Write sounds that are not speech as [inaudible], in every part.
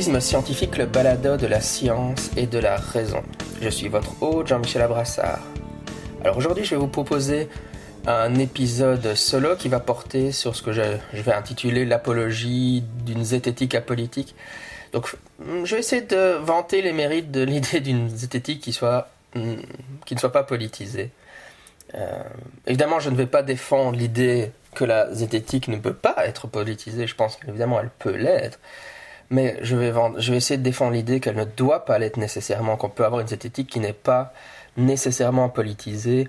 Scepticisme scientifique, le balado de la science et de la raison. Je suis votre hôte Jean-Michel Abrassard. Alors aujourd'hui, je vais vous proposer un épisode solo qui va porter sur ce que je, vais intituler l'apologie d'une zététique apolitique. Donc, je vais essayer de vanter les mérites de l'idée d'une zététique qui soit hmm, qui ne soit pas politisée. Euh, évidemment, je ne vais pas défendre l'idée que la zététique ne peut pas être politisée. Je pense qu'évidemment, elle peut l'être. Mais je vais, essayer de défendre l'idée qu'elle ne doit pas l'être nécessairement, qu'on peut avoir une zététique qui n'est pas nécessairement politisée.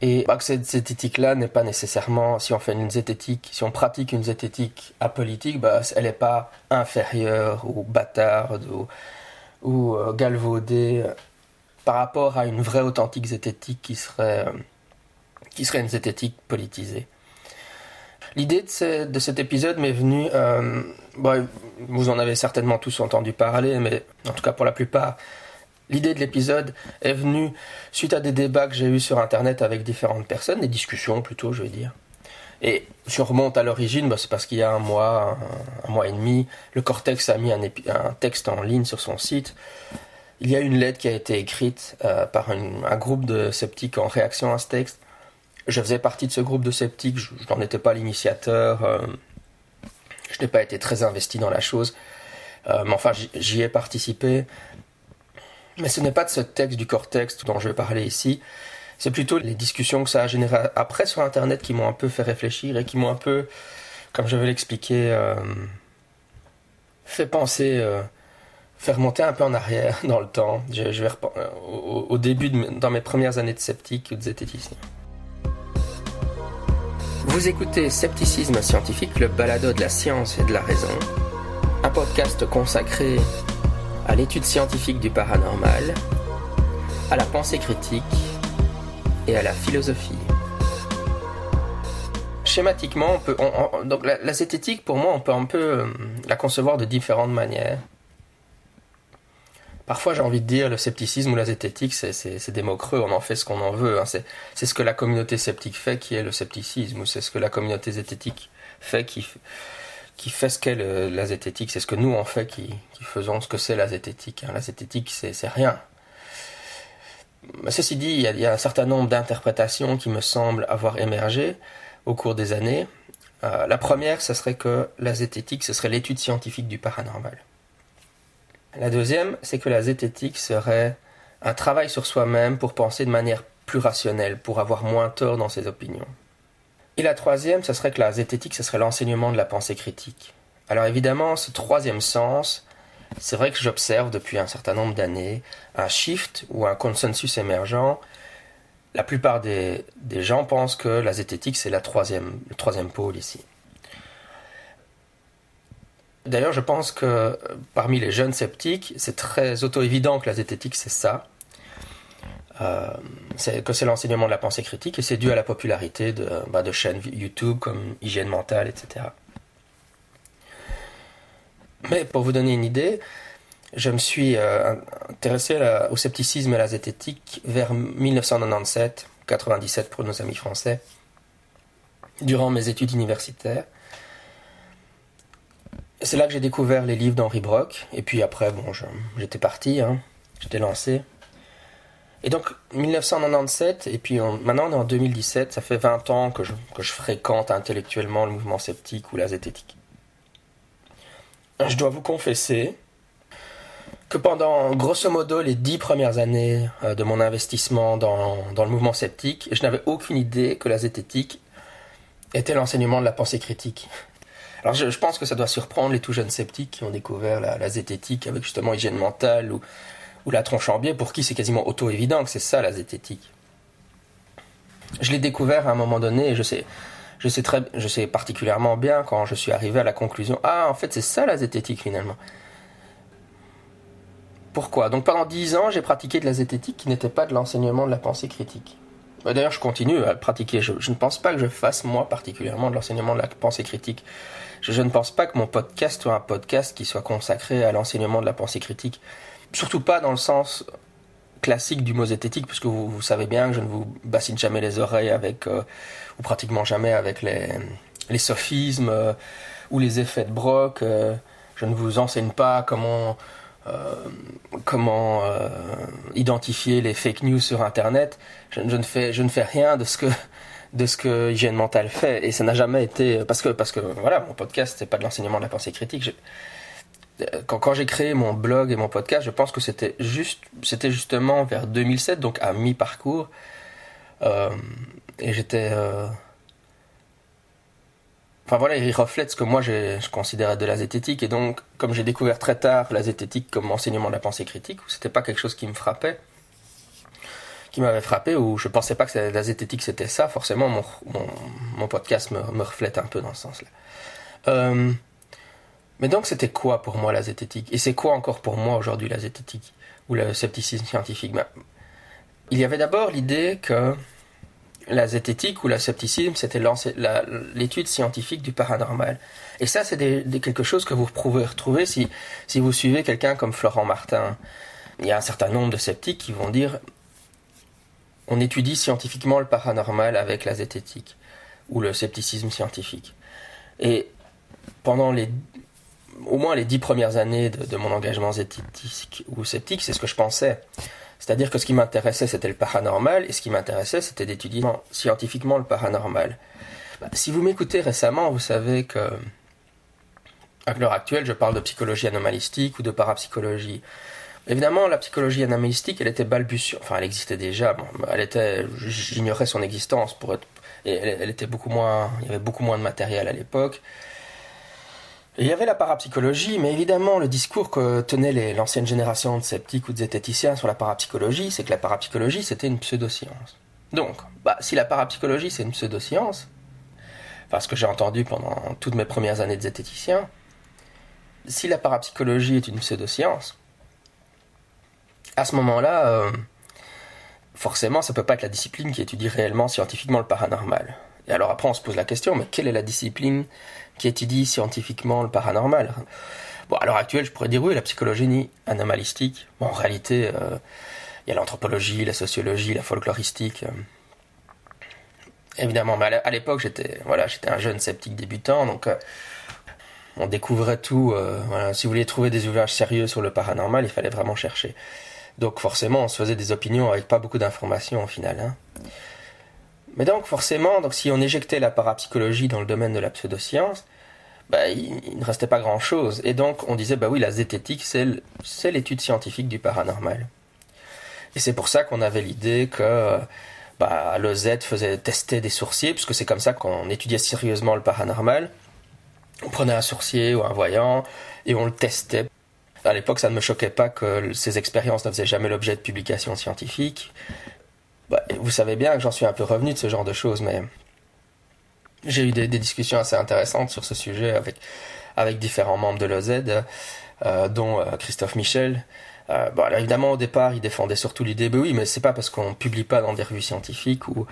Et bah, que cette zététique-là n'est pas nécessairement, si on fait une zététique, si on pratique une zététique apolitique, bah, elle n'est pas inférieure ou bâtarde ou, ou euh, galvaudée euh, par rapport à une vraie authentique zététique qui serait, euh, qui serait une zététique politisée. L'idée de, cet épisode m'est venue, euh, vous en avez certainement tous entendu parler, mais en tout cas pour la plupart, l'idée de l'épisode est venue suite à des débats que j'ai eus sur Internet avec différentes personnes, des discussions plutôt, je veux dire. Et je remonte à l'origine, bah, c'est parce qu'il y a un mois, un, mois et demi, le Cortex a mis un, texte en ligne sur son site. Il y a une lettre qui a été écrite euh, par un groupe de sceptiques en réaction à ce texte je faisais partie de ce groupe de sceptiques, je, n'en étais pas l'initiateur, euh, je n'ai pas été très investi dans la chose, euh, mais enfin j'y ai participé. Mais ce n'est pas de ce texte du cortex dont je vais parler ici, c'est plutôt les discussions que ça a généré après sur Internet qui m'ont un peu fait réfléchir et qui m'ont un peu, comme je vais l'expliquer, euh, fait penser, faire monter un peu en arrière dans le temps. Je, vais au, début, dans mes premières années de sceptique ou de zététicien. Vous écoutez Scepticisme scientifique, le balado de la science et de la raison, un podcast consacré à l'étude scientifique du paranormal, à la pensée critique et à la philosophie. Schématiquement, on peut, donc la, la, zététique, pour moi, on peut un peu euh, la concevoir de différentes manières. Parfois, j'ai envie de dire, le scepticisme ou la zététique, c'est des mots creux, on en fait ce qu'on en veut. Hein. C'est ce que la communauté sceptique fait qui est le scepticisme, ou c'est ce que la communauté zététique fait qui, fait ce qu'est la zététique. C'est ce que nous, on fait qui, faisons ce que c'est la zététique. Hein. La zététique, c'est rien. Ceci dit, il y, a, il y, a, un certain nombre d'interprétations qui me semblent avoir émergé au cours des années. Euh, la première, ce serait que la zététique, ce serait l'étude scientifique du paranormal. La deuxième, c'est que la zététique serait un travail sur soi-même pour penser de manière plus rationnelle, pour avoir moins tort dans ses opinions. Et la troisième, ce serait que la zététique, ce serait l'enseignement de la pensée critique. Alors évidemment, ce troisième sens, c'est vrai que j'observe depuis un certain nombre d'années un shift ou un consensus émergent. La plupart des, des gens pensent que la zététique, c'est la troisième, le troisième pôle ici. D'ailleurs, je pense que euh, parmi les jeunes sceptiques, c'est très auto-évident que la zététique, c'est ça. Euh, que c'est l'enseignement de la pensée critique et c'est dû à la popularité de, bah, chaînes YouTube comme Hygiène mentale, etc. Mais pour vous donner une idée, je me suis euh, intéressé au scepticisme et à la zététique vers 1997, 97 pour nos amis français, durant mes études universitaires c'est là que j'ai découvert les livres d'Henri Brock. Et puis après, bon, j'étais parti, hein, j'étais lancé. Et donc, 1997, et puis maintenant on est en 2017, ça fait 20 ans que je, que je fréquente intellectuellement le mouvement sceptique ou la zététique. Je dois vous confesser que pendant grosso modo les dix premières années euh, de mon investissement dans, dans le mouvement sceptique, je n'avais aucune idée que la zététique était l'enseignement de la pensée critique. Alors je, pense que ça doit surprendre les tout jeunes sceptiques qui ont découvert la, zététique avec justement hygiène mentale ou, la tronche en biais, pour qui c'est quasiment auto-évident que c'est ça la zététique. Je l'ai découvert à un moment donné et je sais, je sais, très, je sais particulièrement bien quand je suis arrivé à la conclusion Ah, en fait, c'est ça la zététique finalement. Pourquoi? Donc pendant dix ans, j'ai pratiqué de la zététique qui n'était pas de l'enseignement de la pensée critique. Bah, d'ailleurs, je continue à le pratiquer. Je, ne pense pas que je fasse, moi, particulièrement de l'enseignement de la pensée critique. Je, ne pense pas que mon podcast soit un podcast qui soit consacré à l'enseignement de la pensée critique. Surtout pas dans le sens classique du mot zététique, puisque vous, savez bien que je ne vous bassine jamais les oreilles avec, euh, ou pratiquement jamais avec les, sophismes euh, ou les effets de Brock. Euh, Je ne vous enseigne pas comment comment identifier les fake news sur Internet. Je, ne fais, je ne fais rien de ce que de ce que hygiène mentale fait et ça n'a jamais été parce que parce que voilà mon podcast c'est pas de l'enseignement de la pensée critique. quand, quand j'ai créé mon blog et mon podcast, je pense que c'était juste c'était justement vers 2007 donc à mi parcours euh, et j'étais Enfin voilà, il reflète ce que moi je considérais de la zététique. Et donc, comme j'ai découvert très tard la zététique comme enseignement de la pensée critique, c'était pas quelque chose qui me frappait, qui m'avait frappé, où je pensais pas que la zététique c'était ça, forcément mon, mon, podcast me, me, reflète un peu dans ce sens-là. Euh, mais donc c'était quoi pour moi la zététique? Et c'est quoi encore pour moi aujourd'hui la zététique? Ou le scepticisme scientifique? Ben, Il y avait d'abord l'idée que la zététique ou la scepticisme, c'était l'étude scientifique du paranormal. Et ça, c'est quelque chose que vous pouvez retrouver si, si vous suivez quelqu'un comme Florent Martin. Il y a un certain nombre de sceptiques qui vont dire on étudie scientifiquement le paranormal avec la zététique ou le scepticisme scientifique. Et pendant les au moins les dix premières années de, mon engagement zététique ou sceptique, c'est ce que je pensais. C'est-à-dire que ce qui m'intéressait, c'était le paranormal, et ce qui m'intéressait, c'était d'étudier scientifiquement le paranormal. Bah, si vous m'écoutez récemment, vous savez que, à l'heure actuelle, je parle de psychologie anomalistique ou de parapsychologie. Évidemment, la psychologie anomalistique, elle était balbutiante. Enfin, elle existait déjà. elle était, j'ignorais son existence pour être, et elle, était beaucoup moins, il y avait beaucoup moins de matériel à l'époque il y avait la parapsychologie, mais évidemment, le discours que tenait l'ancienne génération de sceptiques ou de zététiciens sur la parapsychologie, c'est que la parapsychologie, c'était une pseudo-science. Donc, bah, si la parapsychologie, c'est une pseudo-science, enfin, ce que j'ai entendu pendant toutes mes premières années de zététicien, si la parapsychologie est une pseudo-science, à ce moment-là, euh, forcément, ça peut pas être la discipline qui étudie réellement scientifiquement le paranormal. Et alors après, on se pose la question, mais quelle est la discipline qui étudie scientifiquement le paranormal? Bon, à l'heure actuelle, je pourrais dire oui, la psychologie anomalistique. Bon, en réalité, euh, il y a l'anthropologie, la sociologie, la folkloristique. Euh. Évidemment, mais à l'époque, j'étais voilà, j'étais un jeune sceptique débutant, donc on découvrait tout. si vous vouliez trouver des ouvrages sérieux sur le paranormal, il fallait vraiment chercher. Donc forcément, on se faisait des opinions avec pas beaucoup d'informations au final. Hein. Mais donc forcément, si on éjectait la parapsychologie dans le domaine de la pseudoscience, bah, il, ne restait pas grand-chose. Et donc on disait, bah oui, la zététique, c'est l'étude scientifique du paranormal. Et c'est pour ça qu'on avait l'idée que bah, le Z faisait tester des sourciers, puisque c'est comme ça qu'on étudiait sérieusement le paranormal. On prenait un sourcier ou un voyant et on le testait. À l'époque, ça ne me choquait pas que ces expériences ne faisaient jamais l'objet de publications scientifiques. Bah, vous savez bien que j'en suis un peu revenu de ce genre de choses, mais j'ai eu des, discussions assez intéressantes sur ce sujet avec, avec différents membres de l'OZ, euh, dont euh, Christophe Michel. Euh, bon, alors évidemment, au départ, il défendait surtout l'idée, bah oui, mais c'est pas parce qu'on publie pas dans des revues scientifiques ou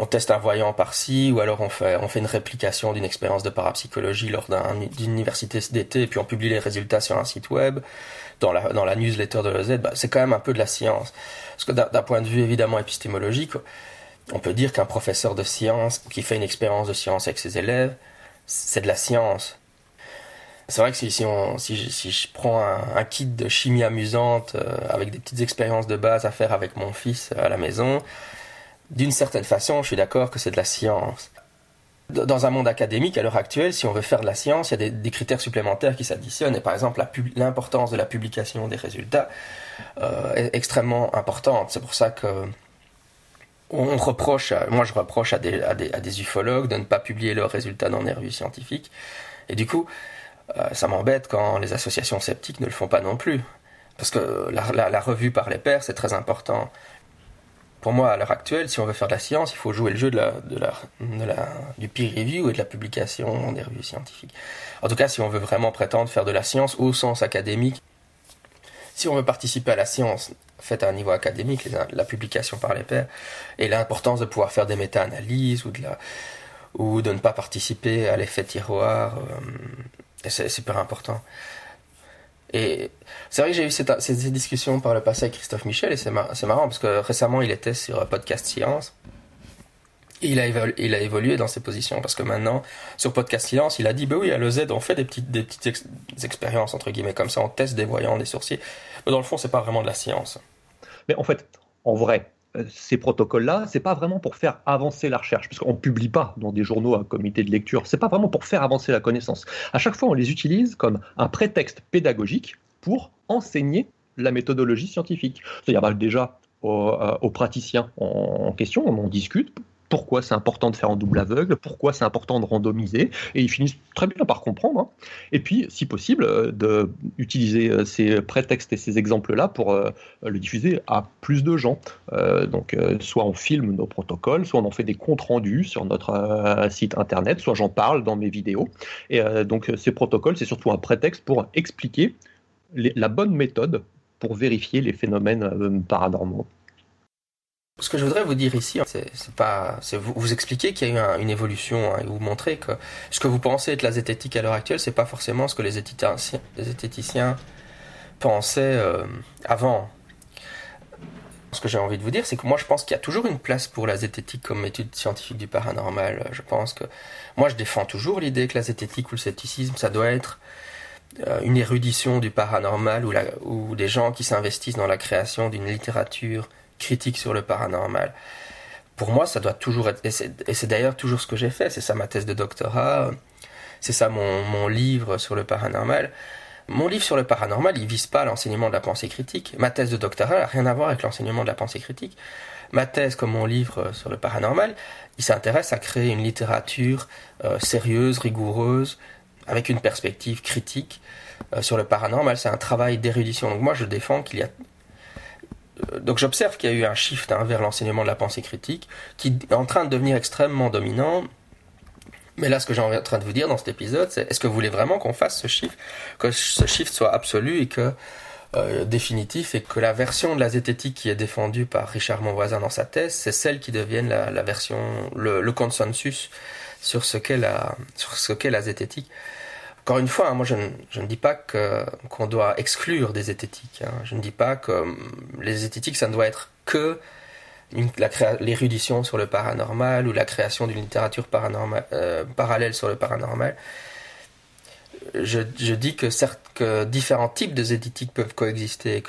on teste un voyant par-ci, ou alors on fait, on fait une réplication d'une expérience de parapsychologie lors d'une université d'été, et puis on publie les résultats sur un site web, dans la, dans la newsletter de l'OZ, bah, c'est quand même un peu de la science. Parce que d'un point de vue évidemment épistémologique, on peut dire qu'un professeur de science qui fait une expérience de science avec ses élèves, c'est de la science. C'est vrai que si, si, si, je, prends un, kit de chimie amusante euh, avec des petites expériences de base à faire avec mon fils à la maison, d'une certaine façon, je suis d'accord que c'est de la science. Dans un monde académique, à l'heure actuelle, si on veut faire de la science, il y a des, critères supplémentaires qui s'additionnent. Et par exemple, l'importance de la publication des résultats euh, est extrêmement importante. C'est pour ça que on reproche, moi je reproche à des, ufologues de ne pas publier leurs résultats dans des revues scientifiques. Et du coup, euh, ça m'embête quand les associations sceptiques ne le font pas non plus. Parce que la, la revue par les pairs, c'est très important pour moi, à l'heure actuelle, si on veut faire de la science, il faut jouer le jeu de la, de la, de la, du peer review et de la publication des revues scientifiques. En tout cas, si on veut vraiment prétendre faire de la science au sens académique, si on veut participer à la science faite à un niveau académique, la publication par les pairs, et l'importance de pouvoir faire des méta-analyses ou de ne pas participer à l'effet tiroir, euh, c'est super important. Et c'est vrai que j'ai eu cette, ces discussions par le passé avec Christophe Michel et c'est marrant parce que récemment il était sur Podcast Science il a, évolué, dans ses positions parce que maintenant, sur Podcast Silence, il a dit, bah oui, à l'EZ, on fait des petites, expériences, entre guillemets, comme ça, on teste des voyants, des sourciers. Mais dans le fond, c'est pas vraiment de la science. Mais en fait, en vrai, euh, ces protocoles-là, c'est pas vraiment pour faire avancer la recherche, puisqu'on ne publie pas dans des journaux à comité de lecture. C'est pas vraiment pour faire avancer la connaissance. À chaque fois, on les utilise comme un prétexte pédagogique pour enseigner la méthodologie scientifique. C'est-à-dire bah, déjà aux, euh, aux, praticiens en question, on en discute pourquoi c'est important de faire en double aveugle, pourquoi c'est important de randomiser, et ils finissent très bien par comprendre. Hein. Et puis, si possible, euh, d'utiliser euh, ces prétextes et ces exemples-là pour euh, le diffuser à plus de gens. donc, soit on filme nos protocoles, soit on en fait des comptes rendus sur notre site internet, soit j'en parle dans mes vidéos. Et donc, ces protocoles, c'est surtout un prétexte pour expliquer la bonne méthode pour vérifier les phénomènes paranormaux. Ce que je voudrais vous dire ici, c'est pas, vous, expliquer qu'il y a eu une évolution hein, et vous montrer que ce que vous pensez être la zététique à l'heure actuelle, c'est pas forcément ce que les zététiciens, pensaient euh, avant. Ce que j'ai envie de vous dire, c'est que moi je pense qu'il y a toujours une place pour la zététique comme étude scientifique du paranormal. Je pense que moi je défends toujours l'idée que la zététique ou le scepticisme, ça doit être euh, une érudition du paranormal ou des gens qui s'investissent dans la création d'une littérature critique sur le paranormal. Pour moi, ça doit toujours être, et c'est d'ailleurs toujours ce que j'ai fait, c'est ça ma thèse de doctorat, c'est ça mon, mon, livre sur le paranormal. Mon livre sur le paranormal, il vise pas l'enseignement de la pensée critique. Ma thèse de doctorat n'a rien à voir avec l'enseignement de la pensée critique. Ma thèse, comme mon livre sur le paranormal, il s'intéresse à créer une littérature euh, sérieuse, rigoureuse, avec une perspective critique euh, sur le paranormal. C'est un travail d'érudition. Donc moi, je défends qu'il y a euh, donc j'observe qu'il y a eu un shift vers l'enseignement de la pensée critique qui est en train de devenir extrêmement dominant. Mais là, ce que j'ai en train de vous dire dans cet épisode, c'est est-ce que vous voulez vraiment qu'on fasse ce shift, que ce shift soit absolu et que euh, définitif et que la version de la zététique qui est défendue par Richard Monvoisin dans sa thèse, c'est celle qui devienne la, version, le, le, consensus sur ce qu'est la, sur ce qu'est la zététique? Encore une fois, hein, moi je ne, dis pas qu'on doit exclure des zététiques. Hein. Je ne dis pas que hum, les zététiques, ça ne doit être que l'érudition sur le paranormal ou la création d'une littérature euh, parallèle sur le paranormal. Je, dis que, certes, que différents types de zététiques peuvent coexister,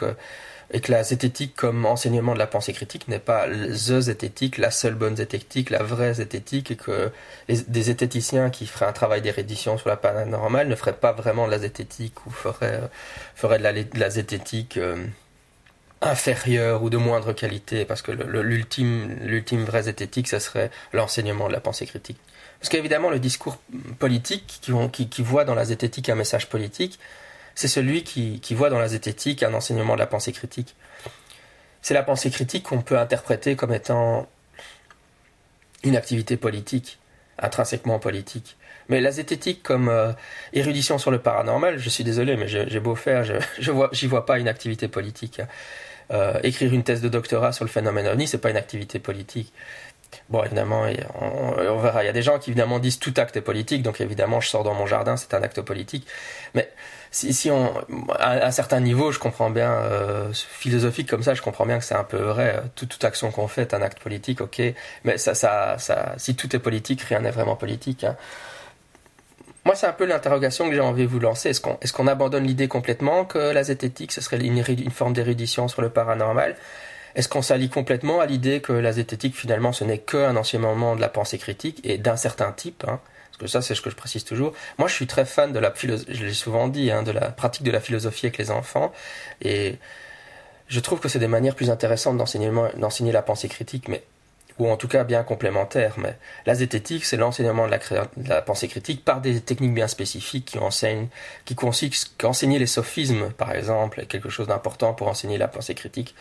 et que la zététique comme enseignement de la pensée critique n'est pas the zététique, la seule bonne zététique, la vraie zététique, et que des zététiciens qui feraient un travail d'érédition sur la paranormale ne feraient pas vraiment de la zététique ou feraient, feraient de, la, zététique euh, inférieure ou de moindre qualité, parce que l'ultime, vraie zététique, ce serait l'enseignement de la pensée critique. Parce qu'évidemment, le discours politique qui, qui voit dans la zététique un message politique, c'est celui qui, voit dans la zététique un enseignement de la pensée critique. C'est la pensée critique qu'on peut interpréter comme étant une activité politique, intrinsèquement politique. Mais la zététique comme euh, érudition sur le paranormal, je suis désolé, mais j'ai beau faire, [laughs] j'y vois pas une activité politique. Euh, écrire une thèse de doctorat sur le phénomène ovni, c'est pas une activité politique. Bon, évidemment, on, verra. Il y a des gens qui évidemment disent tout acte est politique, donc évidemment, je sors dans mon jardin, c'est un acte politique. Mais si, si on, à un certain niveau, je comprends bien, euh, philosophique comme ça, je comprends bien que c'est un peu vrai. toute action qu'on fait est un acte politique, ok. Mais ça, ça, ça, si tout est politique, rien n'est vraiment politique. Hein. Moi, c'est un peu l'interrogation que j'ai envie de vous lancer. Est-ce qu'on est abandonne l'idée complètement que la zététique, ce serait une forme d'érudition sur le paranormal? Est-ce qu'on s'allie complètement à l'idée que la zététique, finalement, ce n'est qu'un enseignement de la pensée critique et d'un certain type hein? Parce que ça, c'est ce que je précise toujours. Moi, je suis très fan de la philosophie, je l'ai souvent dit, hein, de la pratique de la philosophie avec les enfants. Et je trouve que c'est des manières plus intéressantes d'enseigner la pensée critique, mais ou en tout cas bien complémentaires. Mais la zététique, c'est l'enseignement de, la, pensée critique par des techniques bien spécifiques qui enseignent, qui consistent, qu'enseigner les sophismes, par exemple, est quelque chose d'important pour enseigner la pensée critique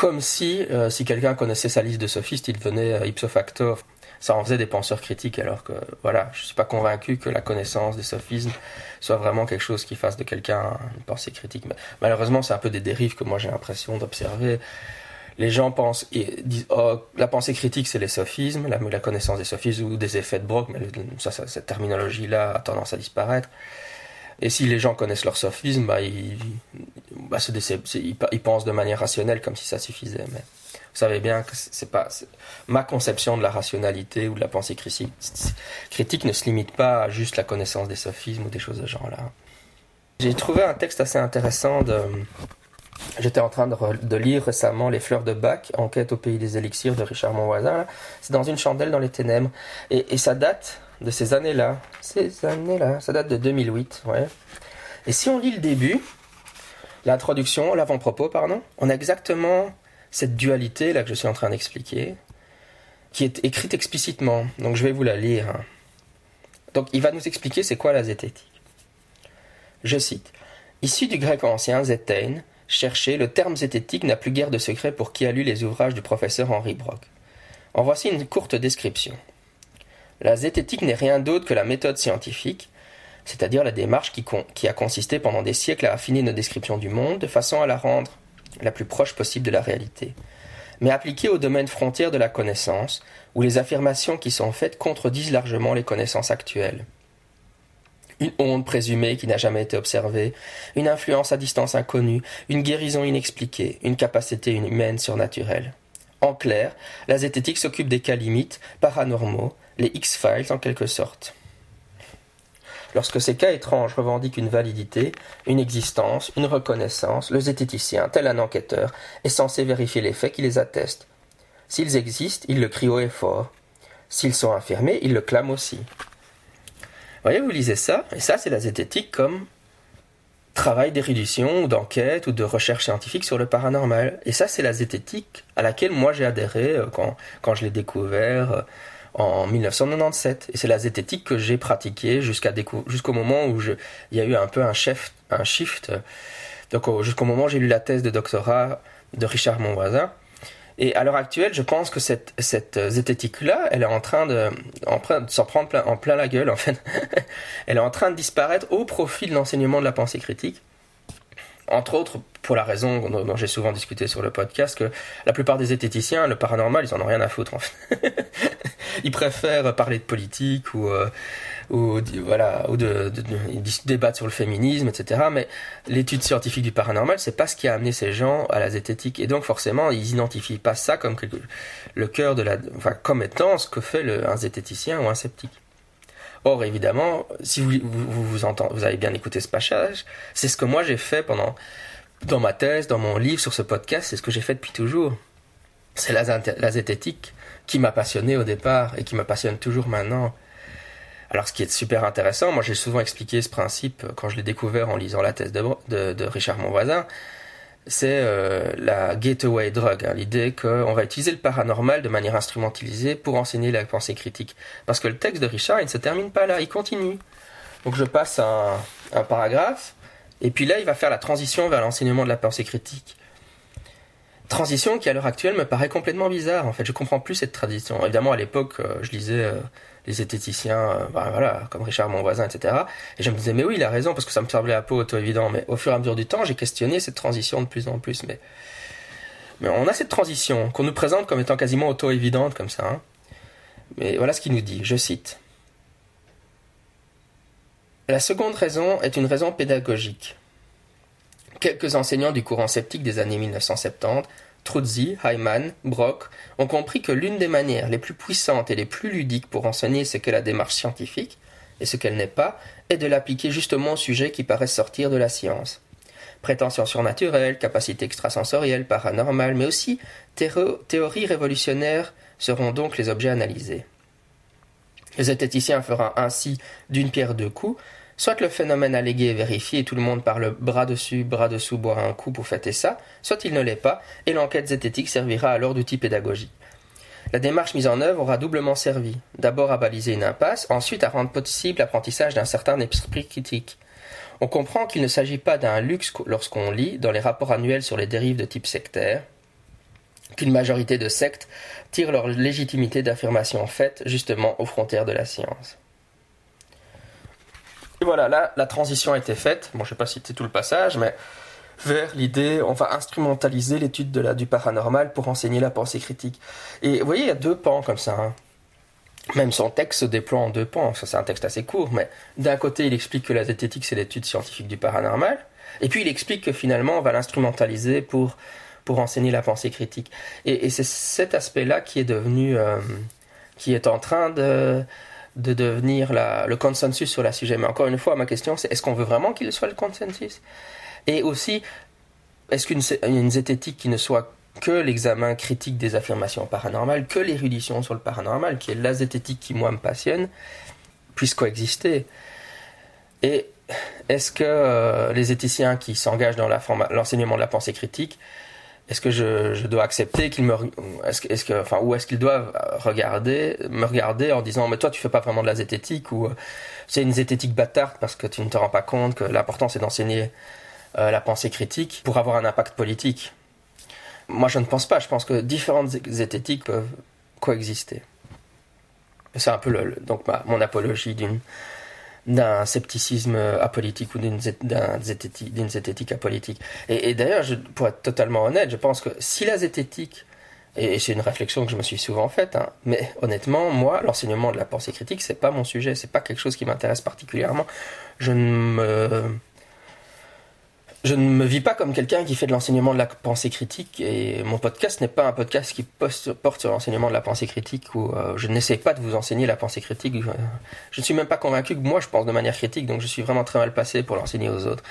comme si, euh, si quelqu'un connaissait sa liste de sophistes, il venait euh, ipso facto. Ça en faisait des penseurs critiques, alors que voilà, je suis pas convaincu que la connaissance des sophismes soit vraiment quelque chose qui fasse de quelqu'un une pensée critique. Malheureusement, c'est un peu des dérives que moi j'ai l'impression d'observer. Les gens pensent et disent oh, la pensée critique c'est les sophismes, la, la, connaissance des sophismes ou des effets de Brock, mais ça, cette terminologie là a tendance à disparaître. Et si les gens connaissent leur sophisme, bah, bah, ils, pensent de manière rationnelle comme si ça suffisait. Mais vous savez bien que c'est pas ma conception de la rationalité ou de la pensée critique, critique ne se limite pas à juste la connaissance des sophismes ou des choses de ce genre-là. J'ai trouvé un texte assez intéressant. J'étais en train de, lire récemment Les Fleurs de Bac, Enquête au pays des élixirs de Richard Monvoisin. C'est dans une chandelle dans les ténèbres. Et ça date de ces années-là. Ces années-là. Ça date de 2008, ouais. Et si on lit le début, l'introduction, l'avant-propos, pardon, on a exactement cette dualité là que je suis en train d'expliquer, qui est écrite explicitement. Donc je vais vous la lire. Hein. Donc il va nous expliquer c'est quoi la zététique. Je cite. Issu du grec ancien zétein, chercher, le terme zététique n'a plus guère de secret pour qui a lu les ouvrages du professeur Henri Brock. En voici une courte description. La zététique n'est rien d'autre que la méthode scientifique, c'est-à-dire la démarche qui, a consisté pendant des siècles à affiner nos descriptions du monde de façon à la rendre la plus proche possible de la réalité, mais appliquée au domaine frontière de la connaissance, où les affirmations qui sont faites contredisent largement les connaissances actuelles une onde présumée qui n'a jamais été observée, une influence à distance inconnue, une guérison inexpliquée, une capacité humaine surnaturelle. En clair, la zététique s'occupe des cas limites, paranormaux, les X-Files en quelque sorte. Lorsque ces cas étranges revendiquent une validité, une existence, une reconnaissance, le zététicien, tel un enquêteur, est censé vérifier les faits qui les attestent. S'ils existent, il le crie haut et fort. S'ils sont affirmés, il le clame aussi voyez, vous lisez ça, et ça, c'est la zététique comme travail d'érudition d'enquête ou de recherche scientifique sur le paranormal. Et ça, c'est la zététique à laquelle moi j'ai adhéré euh, quand, quand je l'ai découvert euh, en 1997. Et c'est la zététique que j'ai pratiquée jusqu'au moment où il y a eu un peu un, chef, un shift. Donc jusqu'au moment où j'ai lu la thèse de doctorat de Richard Monvoisin. Et à l'heure actuelle, je pense que cette, cette zététique-là, elle est en train de, de s'en prendre en plein la gueule, en fait. [laughs] elle est en train de disparaître au profit de l'enseignement de la pensée critique. Entre autres, pour la raison dont, j'ai souvent discuté sur le podcast, que la plupart des zététiciens, le paranormal, ils en ont rien à foutre, [laughs] ils préfèrent parler de politique ou, euh, voilà, ou de, débattre sur le féminisme, etc. Mais l'étude scientifique du paranormal, c'est pas ce qui a amené ces gens à la zététique. Et donc forcément, ils identifient pas ça comme le cœur de la, enfin, comme étant ce que fait un zététicien ou un sceptique. Or, évidemment, si vous vous, entendez, vous avez bien écouté ce passage, c'est ce que moi j'ai fait pendant, dans ma thèse, dans mon livre, sur ce podcast, c'est ce que j'ai fait depuis toujours. C'est la, la zététique qui m'a passionné au départ et qui me passionne toujours maintenant. Alors, ce qui est super intéressant, moi j'ai souvent expliqué ce principe quand je l'ai découvert en lisant la thèse de, de Richard Monvoisin, c'est euh, la gateway drug, hein, l'idée qu'on va utiliser le paranormal de manière instrumentalisée pour enseigner la pensée critique. Parce que le texte de Richard, il ne se termine pas là, il continue. Donc je passe un, un paragraphe, et puis là, il va faire la transition vers l'enseignement de la pensée critique. Transition qui à l'heure actuelle me paraît complètement bizarre. En fait, je comprends plus cette tradition. Évidemment, à l'époque, euh, je lisais euh, les zététiciens, euh, bah, voilà, comme Richard, mon voisin, etc. Et je me disais, mais oui, il a raison, parce que ça me semblait un peu auto-évident. Mais au fur et à mesure du temps, j'ai questionné cette transition de plus en plus. Mais, mais on a cette transition qu'on nous présente comme étant quasiment auto-évidente, comme ça. Hein. Mais voilà ce qu'il nous dit, je cite. La seconde raison est une raison pédagogique. Quelques enseignants du courant sceptique des années 1970 Truzzi, Hyman, Brock ont compris que l'une des manières les plus puissantes et les plus ludiques pour enseigner ce qu'est la démarche scientifique, et ce qu'elle n'est pas, est de l'appliquer justement aux sujets qui paraissent sortir de la science. Prétentions surnaturelles, capacités extrasensorielles, paranormales, mais aussi théories révolutionnaires seront donc les objets analysés. Le zététicien fera ainsi d'une pierre deux coups, Soit le phénomène allégué est vérifié et tout le monde parle bras dessus, bras dessous, boire un coup pour fêter ça, soit il ne l'est pas, et l'enquête zététique servira alors d'outil pédagogique. La démarche mise en œuvre aura doublement servi. D'abord à baliser une impasse, ensuite à rendre possible l'apprentissage d'un certain esprit critique. On comprend qu'il ne s'agit pas d'un luxe lorsqu'on lit, dans les rapports annuels sur les dérives de type sectaire, qu'une majorité de sectes tirent leur légitimité d'affirmation faite justement aux frontières de la science. Et voilà, là, la transition a été faite. Bon, je vais pas citer tout le passage, mais vers l'idée, on va instrumentaliser l'étude de la, du paranormal pour enseigner la pensée critique. Et vous voyez, il y a deux pans comme ça. Hein. même son texte se déploie en deux pans. Ça, c'est un texte assez court, mais d'un côté, il explique que la zététique, c'est l'étude scientifique du paranormal. Et puis, il explique que finalement, on va l'instrumentaliser pour, pour enseigner la pensée critique. Et, c'est cet aspect-là qui est devenu, euh, qui est en train de, de devenir le consensus sur le sujet. Mais encore une fois, ma question, c'est est-ce qu'on veut vraiment qu'il soit le consensus? Et aussi, est-ce qu'une zététique qui ne soit que l'examen critique des affirmations paranormales, que l'érudition sur le paranormal, qui est la zététique qui, moi, me passionne, puisse coexister? Et est-ce que euh, les éthiciens qui s'engagent dans l'enseignement de la pensée critique, est-ce que je, dois accepter qu'ils me, est-ce, ou est-ce qu'ils doivent regarder, me regarder en disant, mais toi, tu fais pas vraiment de la zététique, ou euh, c'est une zététique bâtarde parce que tu ne te rends pas compte que l'important c'est d'enseigner euh, la pensée critique pour avoir un impact politique. Moi, je ne pense pas. Je pense que différentes zététiques peuvent coexister. C'est un peu le, donc mon apologie d'une d'un scepticisme apolitique ou d'une zététique, zététique apolitique. Et, d'ailleurs, pour être totalement honnête, je pense que si la zététique, et, c'est une réflexion que je me suis souvent faite, hein, mais honnêtement, moi, l'enseignement de la pensée critique, c'est pas mon sujet, c'est pas quelque chose qui m'intéresse particulièrement. Je ne me je ne me vis pas comme quelqu'un qui fait de l'enseignement de la pensée critique et mon podcast n'est pas un podcast qui porte sur l'enseignement de la pensée critique ou euh, je n'essaie pas de vous enseigner la pensée critique. Je ne suis même pas convaincu que moi je pense de manière critique donc je suis vraiment très mal passé pour l'enseigner aux autres.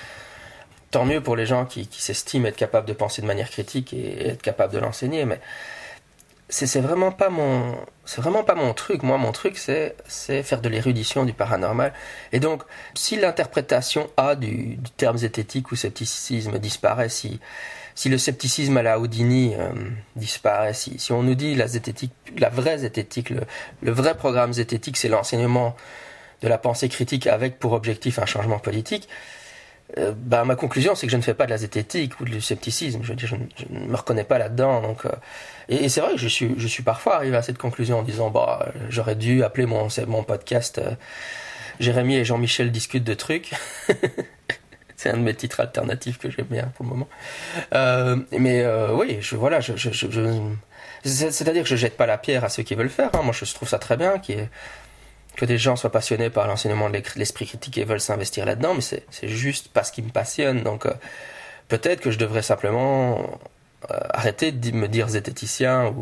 Tant mieux pour les gens qui, qui s'estiment être capables de penser de manière critique et être capables de l'enseigner mais c'est vraiment pas mon c'est vraiment pas mon truc. Moi mon truc c'est c'est faire de l'érudition du paranormal. Et donc si l'interprétation A du, du, terme zététique ou scepticisme disparaît si si le scepticisme à la Houdini euh, disparaît si, si on nous dit la zététique la vraie zététique le, le vrai programme zététique c'est l'enseignement de la pensée critique avec pour objectif un changement politique euh, bah, ma conclusion, c'est que je ne fais pas de la zététique ou du scepticisme. Je, je, ne me reconnais pas là-dedans. Donc, euh, et, c'est vrai que je suis, je suis parfois arrivé à cette conclusion en disant, bah, j'aurais dû appeler mon, mon podcast euh, Jérémy et Jean-Michel discutent de trucs. [laughs] c'est un de mes titres alternatifs que j'aime bien pour le moment. mais oui, je, voilà, je, je, c'est-à-dire que je jette pas la pierre à ceux qui veulent faire. Hein. Moi, je trouve ça très bien, qui est que des gens soient passionnés par l'enseignement de l'esprit critique et veulent s'investir là-dedans, mais c'est juste parce qu'ils me passionnent. Donc euh, peut-être que je devrais simplement euh, arrêter de me dire zététicien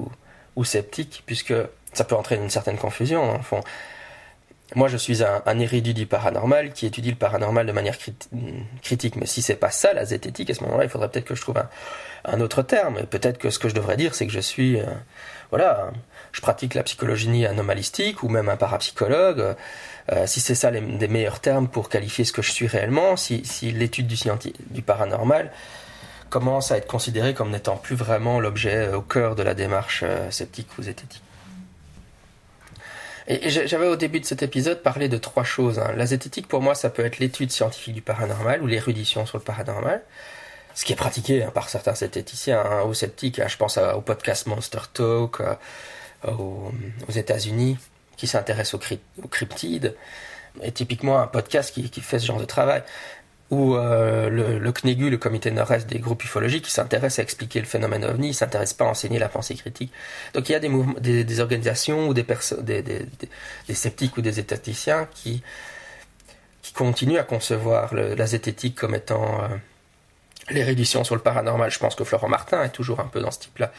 ou, sceptique, puisque ça peut entraîner une certaine confusion. En fond. Moi, je suis un, érudit du paranormal qui étudie le paranormal de manière critique. Mais si c'est pas ça, la zététique, à ce moment-là, il faudrait peut-être que je trouve un, autre terme. Peut-être que ce que je devrais dire, c'est que je suis, euh, voilà, je pratique la psychologie anomalistique ou même un parapsychologue. Euh, si c'est ça les, meilleurs termes pour qualifier ce que je suis réellement, si, l'étude du, paranormal commence à être considérée comme n'étant plus vraiment l'objet au cœur de la démarche euh, sceptique ou zététique. Et, j'avais au début de cet épisode parlé de trois choses. Hein. La zététique, pour moi, ça peut être l'étude scientifique du paranormal ou l'érudition sur le paranormal ce qui est pratiqué hein, par certains zététiciens hein, ou sceptiques. Je pense au podcast Monster Talk euh, aux, États-Unis qui s'intéresse aux, cryptides. Et typiquement un podcast qui, fait ce genre de travail. Ou euh, le, le, CNEGU, le comité nord-est des groupes ufologiques, qui s'intéresse à expliquer le phénomène ovni, il s'intéresse pas à enseigner la pensée critique. Donc il y a des, organisations ou des, des, des, sceptiques ou des zététiciens qui, qui continuent à concevoir la zététique comme étant euh, les rééditions sur le paranormal, je pense que Florent Martin est toujours un peu dans ce type-là.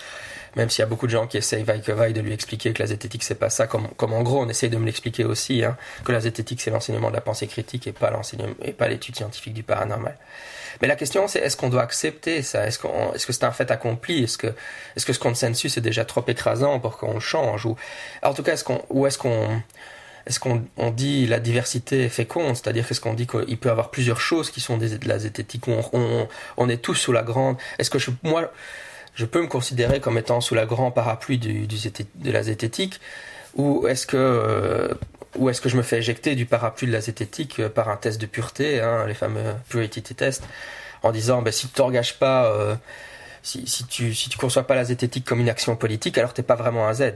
Même s'il y a beaucoup de gens qui essayent vaille que vaille de lui expliquer que la zététique c'est pas ça, comme, comme en gros on essaye de me l'expliquer aussi, hein, que la zététique c'est l'enseignement de la pensée critique et pas l'enseignement et pas l'étude scientifique du paranormal. Mais la question c'est est-ce qu'on doit accepter ça? Est-ce qu'on est-ce que c'est un fait accompli? Est-ce que est-ce que ce consensus est déjà trop écrasant pour qu'on change? Ou en tout cas est-ce ou est-ce qu'on est-ce qu'on dit la diversité fait féconde C'est-à-dire qu'est-ce qu'on dit qu'il peut y avoir plusieurs choses qui sont des, de la zététique où on, est tous sous la grande. Est-ce que je, moi, je peux me considérer comme étant sous la grande parapluie du, de la zététique? Ou est-ce que euh, est-ce que je me fais éjecter du parapluie de la zététique euh, par un test de pureté, hein, les fameux purity tests, en disant ben, si tu t'engages pas, euh, si, si, tu si tu conçois pas la zététique comme une action politique, alors t'es pas vraiment un Z.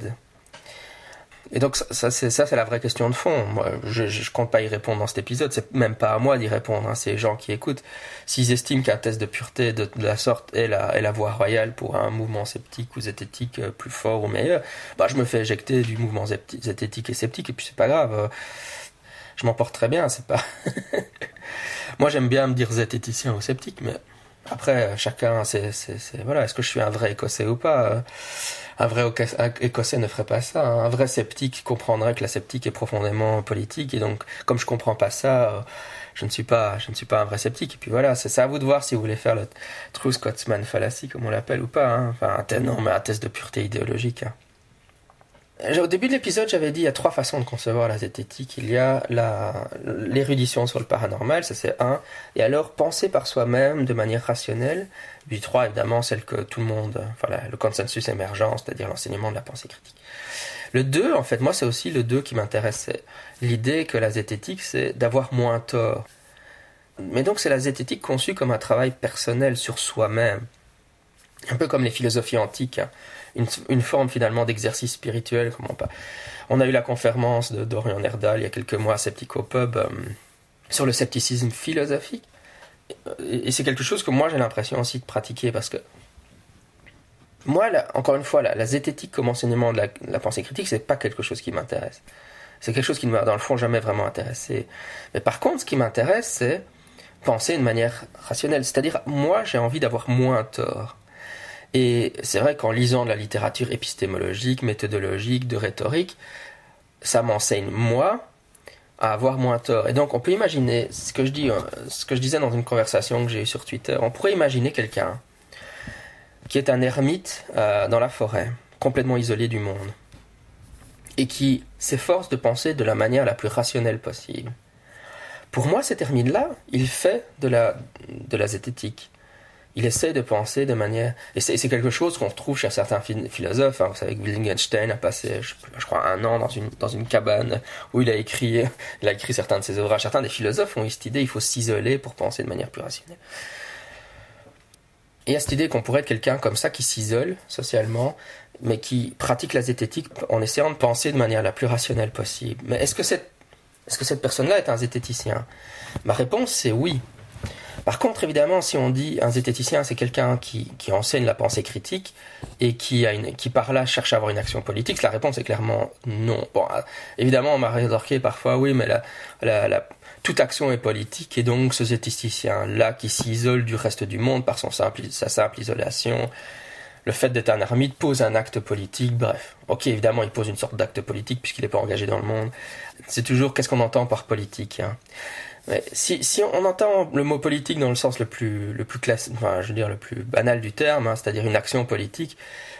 et donc ça, c'est la vraie question de fond. Moi, je, je, compte pas y répondre dans cet épisode. C'est même pas à moi d'y répondre. Hein. C'est les gens qui écoutent. S'ils estiment qu'un test de pureté de, la sorte est la, est voie royale pour un mouvement sceptique ou zététique euh, plus fort ou meilleur, bah je me fais éjecter du mouvement zététique et sceptique et puis c'est pas grave. Je m'en porte très bien. C'est pas. [laughs] moi j'aime bien me dire zététicien ou sceptique, mais après chacun, c'est voilà. Est-ce que je suis un vrai écossais ou pas un vrai écossais ne ferait pas ça. Hein. Un vrai sceptique comprendrait que la sceptique est profondément politique et donc comme je comprends pas ça, euh, je ne suis pas je ne suis pas un vrai sceptique. Et puis voilà, c'est à vous de voir si vous voulez faire le true Scotsman fallacy comme on l'appelle ou pas. Hein. Enfin un non mais un test de pureté idéologique. Hein. Au début de l'épisode, j'avais dit il y a trois façons de concevoir la zététique. Il y a l'érudition sur le paranormal, ça c'est un. Et alors penser par soi-même de manière rationnelle. Puis trois, évidemment, celle que tout le monde, enfin le consensus émergent, c'est-à-dire l'enseignement de la pensée critique. Le 2, en fait, moi c'est aussi le 2 qui m'intéressait. L'idée que la zététique, c'est d'avoir moins tort. Mais donc c'est la zététique conçue comme un travail personnel sur soi-même. Un peu comme les philosophies antiques. Hein une, forme finalement d'exercice spirituel. Comment pas. On a eu la conférence de Dorian Erdal il y a quelques mois à Scepticopub euh, sur le scepticisme philosophique. Et, c'est quelque chose que moi j'ai l'impression aussi de pratiquer parce que moi, encore une fois, la, zététique comme enseignement de la, pensée critique, c'est pas quelque chose qui m'intéresse. C'est quelque chose qui ne m'a dans le fond jamais vraiment intéressé. Mais par contre, ce qui m'intéresse, c'est penser de manière rationnelle. C'est-à-dire, moi, j'ai envie d'avoir moins tort. Et c'est vrai qu'en lisant de la littérature épistémologique, méthodologique, de rhétorique, ça m'enseigne, moi, à avoir moins tort. Et donc, on peut imaginer, ce que je, je disais dans une conversation que j'ai eue sur Twitter, on pourrait imaginer quelqu'un qui est un ermite euh, dans la forêt, complètement isolé du monde, et qui s'efforce de penser de la manière la plus rationnelle possible. Pour moi, cet ermite-là, il fait de la zététique il essaie de penser de manière... Et c'est quelque chose qu'on retrouve chez certains philosophes. Hein. Vous savez que Wittgenstein a passé, je, crois, un an dans une, cabane où il a écrit, certains de ses ouvrages. Certains des philosophes ont eu cette idée, il faut s'isoler pour penser de manière plus rationnelle. Et a cette idée qu'on pourrait être quelqu'un comme ça qui s'isole socialement, mais qui pratique la zététique en essayant de penser de manière la plus rationnelle possible. Mais est-ce que cette, est-ce que cette personne-là est un zététicien? Ma réponse c'est oui. Par contre, évidemment, si on dit un zététicien, c'est quelqu'un qui, enseigne la pensée critique et qui, par là cherche à avoir une action politique, la réponse est clairement non. Bon, euh, évidemment, on m'a rétorqué parfois, oui, mais la, toute action est politique et donc ce zététicien-là qui s'isole du reste du monde par sa simple isolation, le fait d'être un ermite pose un acte politique, bref. Ok, évidemment, il pose une sorte d'acte politique puisqu'il n'est pas engagé dans le monde. C'est toujours qu'est-ce qu'on entend par politique. Hein? Si, on entend le mot politique dans le sens le plus, le plus enfin, je veux dire le plus banal du terme, hein, c'est-à-dire une action politique,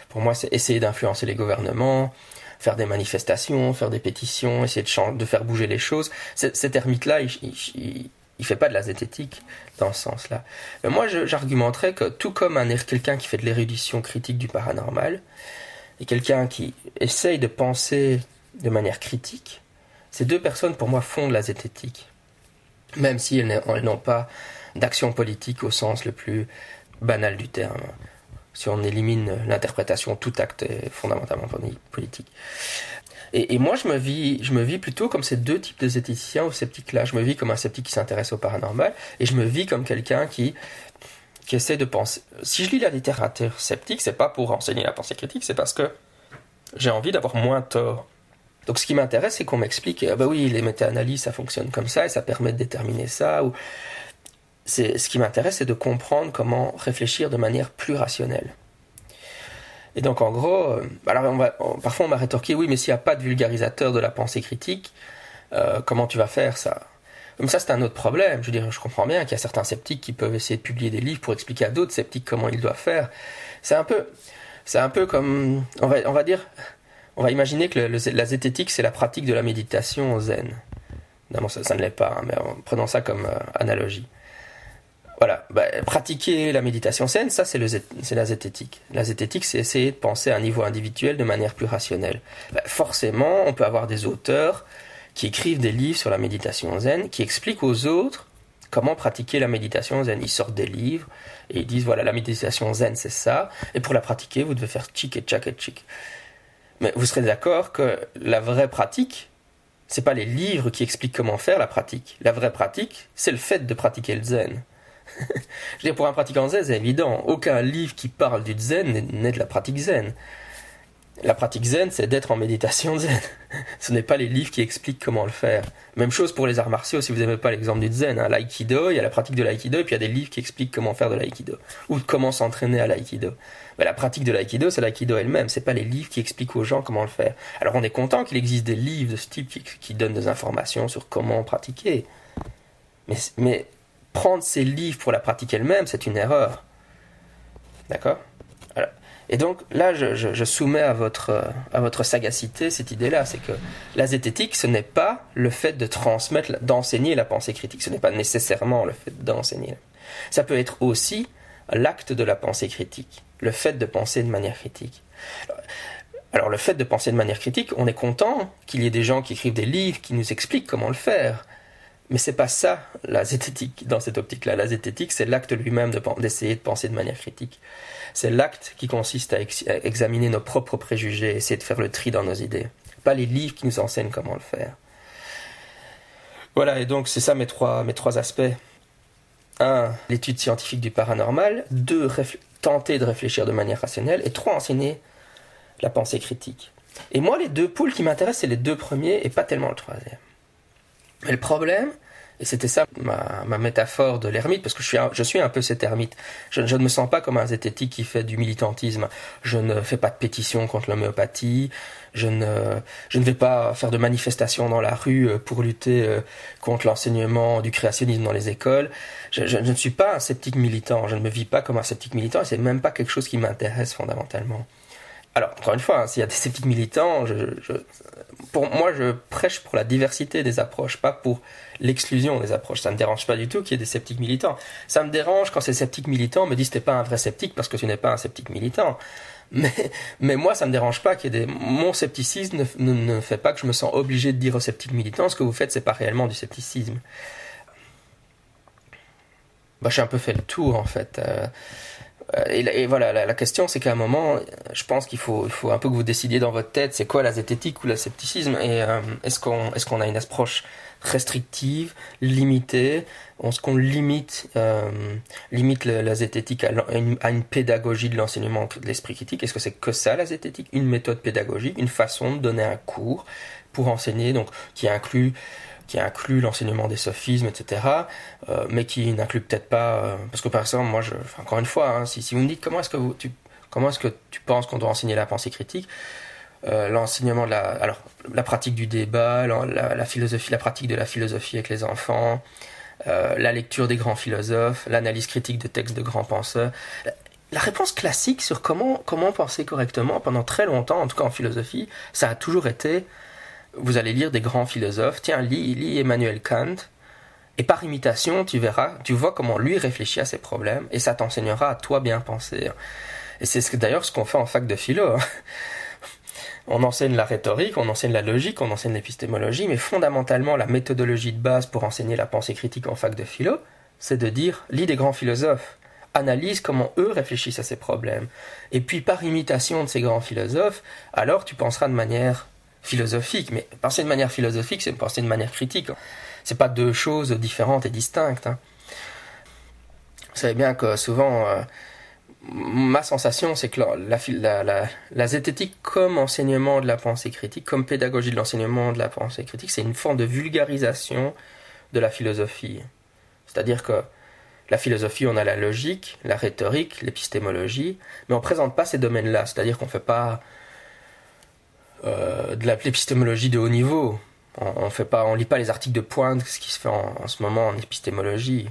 pour moi, c'est essayer d'influencer les gouvernements, faire des manifestations, faire des pétitions, essayer de, faire bouger les choses. Cet ermite-là, il, il, il, fait pas de la zététique dans ce sens-là. Mais moi, j'argumenterais que tout comme un quelqu'un qui fait de l'érudition critique du paranormal, et quelqu'un qui essaye de penser de manière critique, ces deux personnes, pour moi, font de la zététique même si elles n'ont pas d'action politique au sens le plus banal du terme. Si on élimine l'interprétation, tout acte est fondamentalement politique. Et, moi, je me, vis, plutôt comme ces deux types de zététiciens ou sceptiques-là. Je me vis comme un sceptique qui s'intéresse au paranormal, et je me vis comme quelqu'un qui, qui essaie de penser. Si je lis la littérature sceptique, c'est pas pour enseigner la pensée critique, c'est parce que j'ai envie d'avoir moins tort. Donc ce qui m'intéresse, c'est qu'on m'explique, ah bah oui, les méta-analyses, ça fonctionne comme ça, et ça permet de déterminer ça. Ou... Ce qui m'intéresse, c'est de comprendre comment réfléchir de manière plus rationnelle. Et donc en gros, euh, alors parfois on m'a rétorqué, oui, mais s'il n'y a pas de vulgarisateur de la pensée critique, euh, comment tu vas faire ça? Comme ça, c'est un autre problème. Je veux dire, je comprends bien qu'il y a certains sceptiques qui peuvent essayer de publier des livres pour expliquer à d'autres sceptiques comment ils doivent faire. C'est un peu, c'est un peu comme, on va, on va dire, on va imaginer que la zététique, c'est la pratique de la méditation zen. Non, ça, ça ne l'est pas, hein, mais prenons ça comme euh, analogie. Voilà, bah, pratiquer la méditation zen, ça c'est la zététique. La zététique, c'est essayer de penser à un niveau individuel de manière plus rationnelle. Bah, forcément, on peut avoir des auteurs qui écrivent des livres sur la méditation zen, qui expliquent aux autres comment pratiquer la méditation zen. Ils sortent des livres et ils disent voilà, la méditation zen c'est ça, et pour la pratiquer, vous devez faire chic et tchak et chic. Mais vous serez d'accord que la vraie pratique, c'est pas les livres qui expliquent comment faire la pratique. La vraie pratique, c'est le fait de pratiquer le zen. [laughs] Je veux dire, pour un pratiquant zen, c'est évident. Aucun livre qui parle du zen n'est de la pratique zen. La pratique zen, c'est d'être en méditation zen. Ce n'est pas les livres qui expliquent comment le faire. Même chose pour les arts martiaux, si vous n'aimez pas l'exemple du zen. Hein. L'aïkido, il y a la pratique de l'aïkido, et puis il y a des livres qui expliquent comment faire de l'aïkido. Ou comment s'entraîner à l'aïkido. Mais la pratique de l'aïkido, c'est l'aïkido elle-même. C'est pas les livres qui expliquent aux gens comment le faire. Alors on est content qu'il existe des livres de ce type qui, donnent des informations sur comment pratiquer. Mais, mais prendre ces livres pour la pratique elle-même, c'est une erreur. D'accord? Et donc là, je, soumets à votre, à votre sagacité cette idée-là, c'est que la zététique, ce n'est pas le fait de transmettre, d'enseigner la pensée critique, ce n'est pas nécessairement le fait d'enseigner. Ça peut être aussi l'acte de la pensée critique, le fait de penser de manière critique. Alors le fait de penser de manière critique, on est content qu'il y ait des gens qui écrivent des livres qui nous expliquent comment le faire. Mais c'est pas ça la zététique dans cette optique-là. La zététique, c'est l'acte lui-même d'essayer de penser de manière critique. C'est l'acte qui consiste à, examiner nos propres préjugés, essayer de faire le tri dans nos idées. Pas les livres qui nous enseignent comment le faire. Voilà, et donc c'est ça mes trois, mes trois aspects. Un, l'étude scientifique du paranormal. Deux, tenter de réfléchir de manière rationnelle. Et trois, enseigner la pensée critique. Et moi, les deux poules qui m'intéressent, c'est les deux premiers et pas tellement le troisième. Mais le problème, et c'était ça ma, métaphore de l'ermite, parce que je suis, un, je suis un peu cet ermite. Je, ne me sens pas comme un zététique qui fait du militantisme. Je ne fais pas de pétition contre l'homéopathie. Je ne, je ne vais pas faire de manifestations dans la rue euh, pour lutter euh, contre l'enseignement du créationnisme dans les écoles. Je, je, ne suis pas un sceptique militant. Je ne me vis pas comme un sceptique militant et c'est même pas quelque chose qui m'intéresse fondamentalement. Alors, encore une fois, hein, s'il y a des sceptiques militants, je, pour moi, je prêche pour la diversité des approches, pas pour l'exclusion des approches. Ça ne me dérange pas du tout qu'il y ait des sceptiques militants. Ça me dérange quand ces sceptiques militants me disent t'es pas un vrai sceptique parce que tu n'es pas un sceptique militant. [laughs] Mais, mais moi, ça me dérange pas qu'il y ait des... Mon scepticisme ne, ne, fait pas que je me sens obligé de dire aux sceptiques militants ce que vous faites, c'est pas réellement du scepticisme. Bah, j'ai un peu fait le tour, en fait. Euh, euh, et, voilà, la, question, c'est qu'à un moment, je pense qu'il faut, il faut un peu que vous décidiez dans votre tête, c'est quoi la zététique ou le scepticisme, et euh, est-ce qu'on, est-ce qu'on a une approche restrictive, limitée, est-ce qu'on limite, euh, limite la, zététique à une, à une, pédagogie de l'enseignement de l'esprit critique? Est-ce que c'est que ça la zététique? Une méthode pédagogique, une façon de donner un cours pour enseigner, donc qui inclut qui inclut l'enseignement des sophismes, etc., euh, mais qui n'inclut peut-être pas, euh, parce que par exemple, moi, encore une fois, hein, si, vous me dites comment est-ce que tu, comment est-ce que tu penses qu'on doit enseigner la pensée critique, euh, l'enseignement de la, alors la pratique du débat, la, la, philosophie, la pratique de la philosophie avec les enfants, la lecture des grands philosophes, l'analyse critique de textes de grands penseurs. La réponse classique sur comment, comment penser correctement pendant très longtemps, en tout cas en philosophie, ça a toujours été vous allez lire des grands philosophes. Tiens, lis, lis Emmanuel Kant. Et par imitation, tu verras, tu vois comment lui réfléchit à ses problèmes et ça t'enseignera à toi bien penser. Et c'est d'ailleurs ce qu'on fait en fac de philo. Hein. On enseigne la rhétorique, on enseigne la logique, on enseigne l'épistémologie, mais fondamentalement la méthodologie de base pour enseigner la pensée critique en fac de philo, c'est de dire lis des grands philosophes, analyse comment eux réfléchissent à ces problèmes. Et puis par imitation de ces grands philosophes, alors tu penseras de manière philosophique. Mais penser de manière philosophique, c'est penser de manière critique. C'est pas deux choses différentes et distinctes. Hein. Vous savez bien que souvent, euh, ma sensation, c'est que la, la, la, zététique comme enseignement de la pensée critique, comme pédagogie de l'enseignement de la pensée critique, c'est une forme de vulgarisation de la philosophie. C'est-à-dire que la philosophie, on a la logique, la rhétorique, l'épistémologie, mais on ne présente pas ces domaines-là. C'est-à-dire qu'on ne fait pas euh, de l'épistémologie de haut niveau. On, fait pas, on lit pas les articles de pointe, ce qui se fait en, ce moment en épistémologie.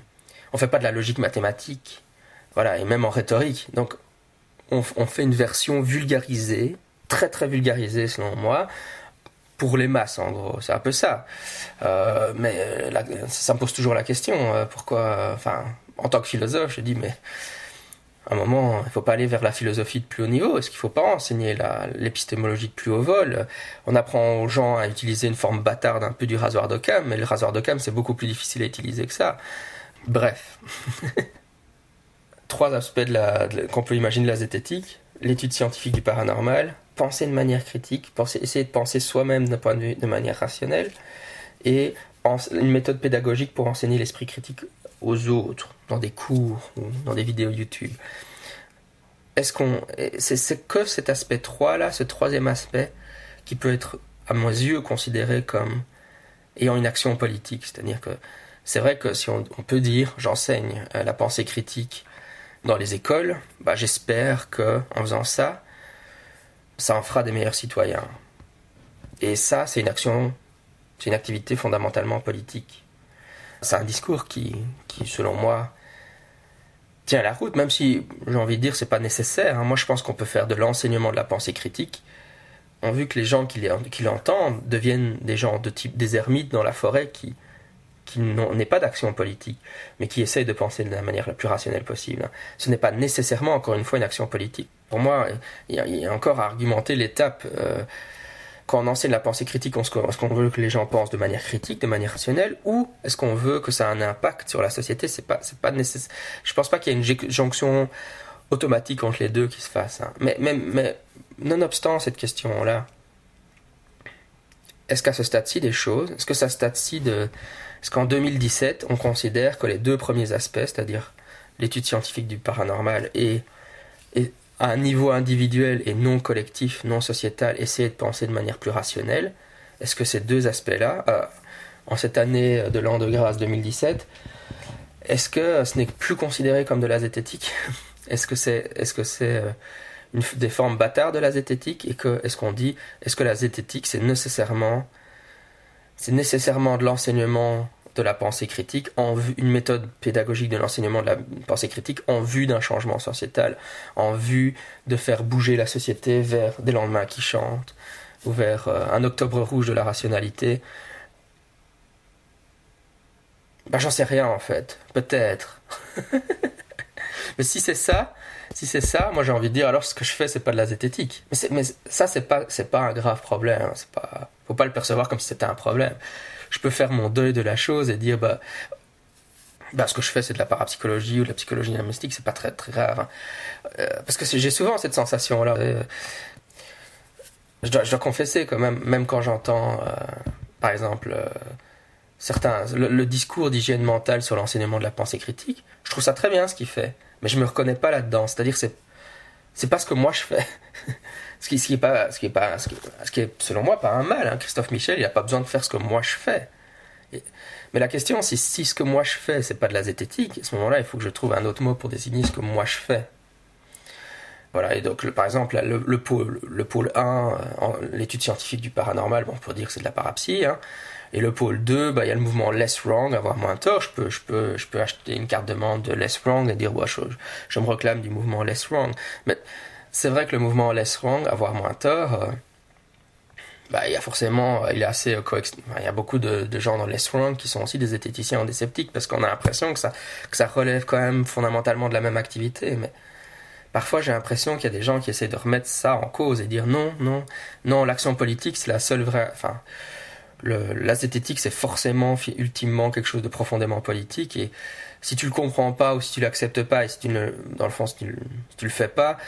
On fait pas de la logique mathématique, voilà, et même en rhétorique. Donc, on, fait une version vulgarisée, très très vulgarisée selon moi, pour les masses en gros. C'est un peu ça. Euh, mais ça me pose toujours la question, euh, pourquoi, enfin, en tant que philosophe, je dis mais à un moment, il ne faut pas aller vers la philosophie de plus haut niveau. Est-ce qu'il ne faut pas enseigner l'épistémologie de plus haut vol? On apprend aux gens à utiliser une forme bâtarde un peu du rasoir d'Occam, mais le rasoir d'Occam, c'est beaucoup plus difficile à utiliser que ça. Bref. [laughs] Trois aspects de qu'on peut imaginer de la zététique. L'étude scientifique du paranormal, penser de manière critique, penser, essayer de penser soi-même d'un point de vue de manière rationnelle, et une méthode pédagogique pour enseigner l'esprit critique aux autres, dans des cours ou dans des vidéos YouTube. Est-ce qu'on, c'est que cet aspect 3 là, ce troisième aspect, qui peut être à mes yeux considéré comme ayant une action politique, c'est-à-dire que c'est vrai que si on, peut dire j'enseigne euh, la pensée critique dans les écoles, bah j'espère que en faisant ça, ça en fera des meilleurs citoyens. Et ça, c'est une action, c'est une activité fondamentalement politique. C'est un discours qui, qui, selon moi, tient la route, même si j'ai envie de dire c'est pas nécessaire. Hein. Moi, je pense qu'on peut faire de l'enseignement de la pensée critique. On vu que les gens qui l'entendent deviennent des gens de type des ermites dans la forêt qui, qui n'est pas d'action politique, mais qui essaye de penser de la manière la plus rationnelle possible. Ce n'est pas nécessairement, encore une fois, une action politique. Pour moi, il y a, encore à argumenter l'étape. Euh, quand on enseigne la pensée critique, est-ce qu'on veut que les gens pensent de manière critique, de manière rationnelle, ou est-ce qu'on veut que ça ait un impact sur la société? C'est pas, c'est pas nécessaire. Je pense pas qu'il y ait une jonction automatique entre les deux qui se fasse. Hein. Mais, nonobstant cette question-là, est-ce qu'à ce stade-ci des choses, est-ce que ça stade-ci de, est-ce qu'en 2017, on considère que les deux premiers aspects, c'est-à-dire l'étude scientifique du paranormal et, à un niveau individuel et non collectif, non sociétal, essayer de penser de manière plus rationnelle, est-ce que ces deux aspects-là, euh, en cette année de l'an de grâce 2017, est-ce que ce n'est plus considéré comme de la zététique [laughs] Est-ce que c'est est-ce que euh, une, des formes bâtardes de la zététique et est-ce qu'on dit est-ce que la zététique c'est nécessairement c'est nécessairement de l'enseignement de la pensée critique en vue, une méthode pédagogique de l'enseignement de la pensée critique en vue d'un changement sociétal, en vue de faire bouger la société vers des lendemains qui chantent ou vers euh, un octobre rouge de la rationalité. Ben, j'en sais rien en fait, peut-être. [laughs] mais si c'est ça, si c'est ça, moi j'ai envie de dire alors ce que je fais c'est pas de la zététique. Mais, mais ça c'est pas c'est pas un grave problème. C'est pas faut pas le percevoir comme si c'était un problème. Je peux faire mon deuil de la chose et dire bah bah, ce que je fais, c'est de la parapsychologie ou de la psychologie mystique, c'est pas très très grave. Hein. Euh, parce que j'ai souvent cette sensation-là. Euh, je, dois, confesser quand même, même quand j'entends, euh, par exemple, certains, le, discours d'hygiène mentale sur l'enseignement de la pensée critique, je trouve ça très bien ce qu'il fait mais je me reconnais pas là-dedans. C'est-à-dire c'est c'est pas ce que moi je fais. [laughs] ce qui, est pas ce qui est pas ce qui, est selon moi pas un mal. Hein. Christophe Michel, il a pas besoin de faire ce que moi je fais. mais la question, c'est si ce que moi je fais, c'est pas de la zététique, à ce moment-là, il faut que je trouve un autre mot pour désigner ce que moi je fais. Voilà, et donc par exemple, le, pôle, le pôle 1, l'étude scientifique du paranormal, bon, on peut dire que c'est de la parapsie, hein, et le pôle 2, bah, il y a le mouvement less wrong, avoir moins tort. Je peux, je peux, je peux acheter une carte de demande de less wrong et dire, je, je, me réclame du mouvement less wrong. Mais c'est vrai que le mouvement less wrong, avoir moins tort, euh, bah, il y a forcément, il est assez euh, il y a beaucoup de, gens dans less wrong qui sont aussi des zététiciens ou des sceptiques parce qu'on a l'impression que ça, que ça relève quand même fondamentalement de la même activité. Mais parfois j'ai l'impression qu'il y a des gens qui essaient de remettre ça en cause et dire non, non, non, l'action politique c'est la seule vraie, enfin, la c'est forcément, ultimement, quelque chose de profondément politique. Et si tu le comprends pas, ou si tu l'acceptes pas, et si tu ne, dans le fond, si tu, le fais pas,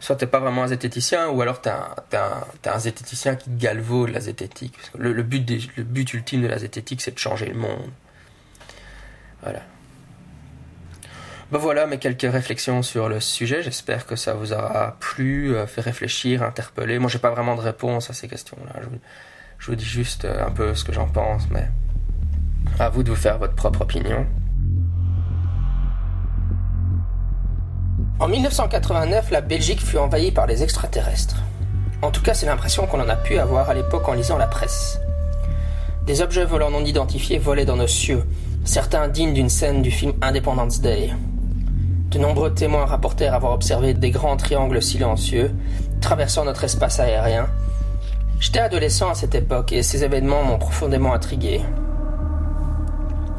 soit t'es pas vraiment un zététicien, ou alors t'es un, un, un, zététicien qui galvaude la zététique. Le, but le but ultime de la zététique, c'est de changer le monde. Voilà. Ben voilà mes quelques réflexions sur le sujet. J'espère que ça vous aura plu, euh, fait réfléchir, interpeller. Moi, j'ai pas vraiment de réponse à ces questions-là. Je vous dis juste euh, un peu ce que j'en pense, mais à vous de vous faire votre propre opinion. En 1989, la Belgique fut envahie par les extraterrestres. En tout cas, c'est l'impression qu'on en a pu avoir à l'époque en lisant la presse. Des objets volants non identifiés volaient dans nos cieux, certains dignes d'une scène du film Independence Day. De nombreux témoins rapportèrent avoir observé des grands triangles silencieux traversant notre espace aérien J'étais adolescent à cette époque et ces événements m'ont profondément intrigué.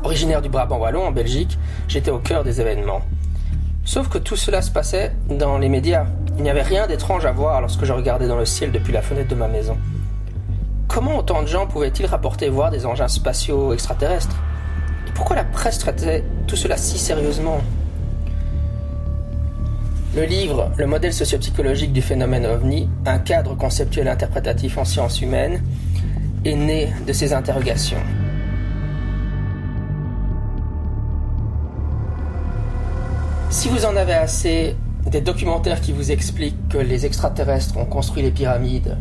Originaire du Brabant wallon en Belgique, j'étais au cœur des événements. Sauf que tout cela se passait dans les médias. Il n'y avait rien d'étrange à voir lorsque je regardais dans le ciel depuis la fenêtre de ma maison. Comment autant de gens pouvaient-ils rapporter voir des engins spatiaux extraterrestres? Et pourquoi la presse traitait tout cela si sérieusement? Le livre Le modèle sociopsychologique du phénomène ovni, un cadre conceptuel interprétatif en sciences humaines, est né de ces interrogations. Si vous en avez assez des documentaires qui vous expliquent que les extraterrestres ont construit les pyramides,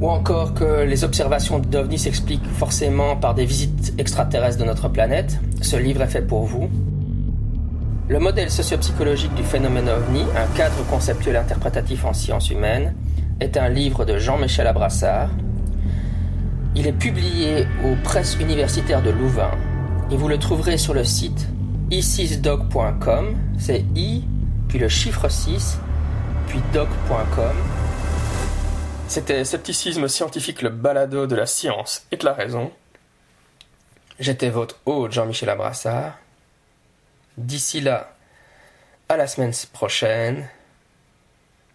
ou encore que les observations d'ovnis s'expliquent forcément par des visites extraterrestres de notre planète, ce livre est fait pour vous. Le modèle sociopsychologique du phénomène ovni, un cadre conceptuel interprétatif en sciences humaines, est un livre de Jean-Michel Abrassard. Il est publié aux presses universitaires de Louvain et vous le trouverez sur le site i6doc.com, c'est i, puis le chiffre 6, puis doc.com. C'était Scepticisme scientifique, le balado de la science et de la raison. J'étais votre hôte Jean-Michel Abrassard. D'ici là, à la semaine prochaine,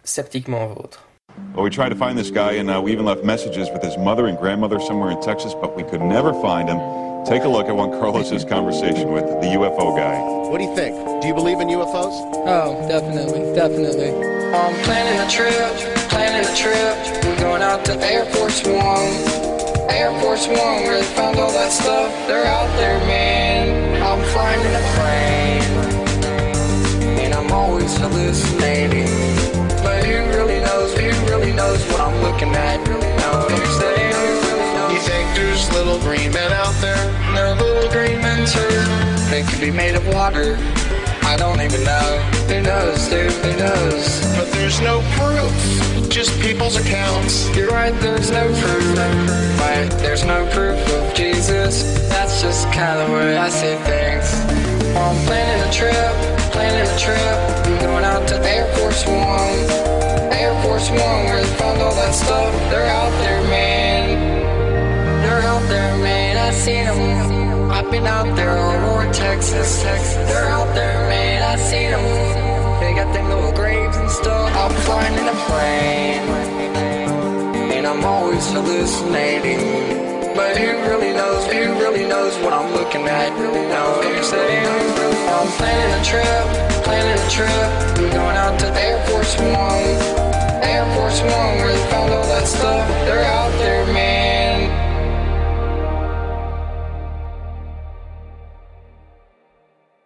sceptiquement vôtre. Well, we tried to find this guy, and uh, we even left messages with his mother and grandmother somewhere in Texas, but we could never find him. Take a look at Juan Carlos's conversation with the UFO guy. What do you think? Do you believe in UFOs? Oh, definitely, definitely. I'm planning a trip, planning a trip. We're going out to Air Force One. Air Force One, where they found all that stuff. They're out there, man. I'm flying in a plane. And I'm always hallucinating. Knows what I'm looking at? You think there's little green men out there? They're little green men too. They could be made of water. I don't even know. Who knows, dude? Who knows? But there's no proof. Just people's accounts. You're right, there's no proof. But there's no proof of Jesus. That's just kind of the way I see things. Well, I'm planning a trip, planning a trip. I'm going out to Air Force One. Force One, where they found all that stuff. They're out there, man. They're out there, man. I seen them. I've been out there, Aurora, Texas, Texas. They're out there, man. I seen them. They got them little graves and stuff. I'm flying in a plane, and I'm always hallucinating. But who really knows? Who really knows what I'm looking at? Really knows. I'm planning a trip, planning a trip. We're going out to Air Force One. Air Force One, where they found all that stuff. They're out there, man.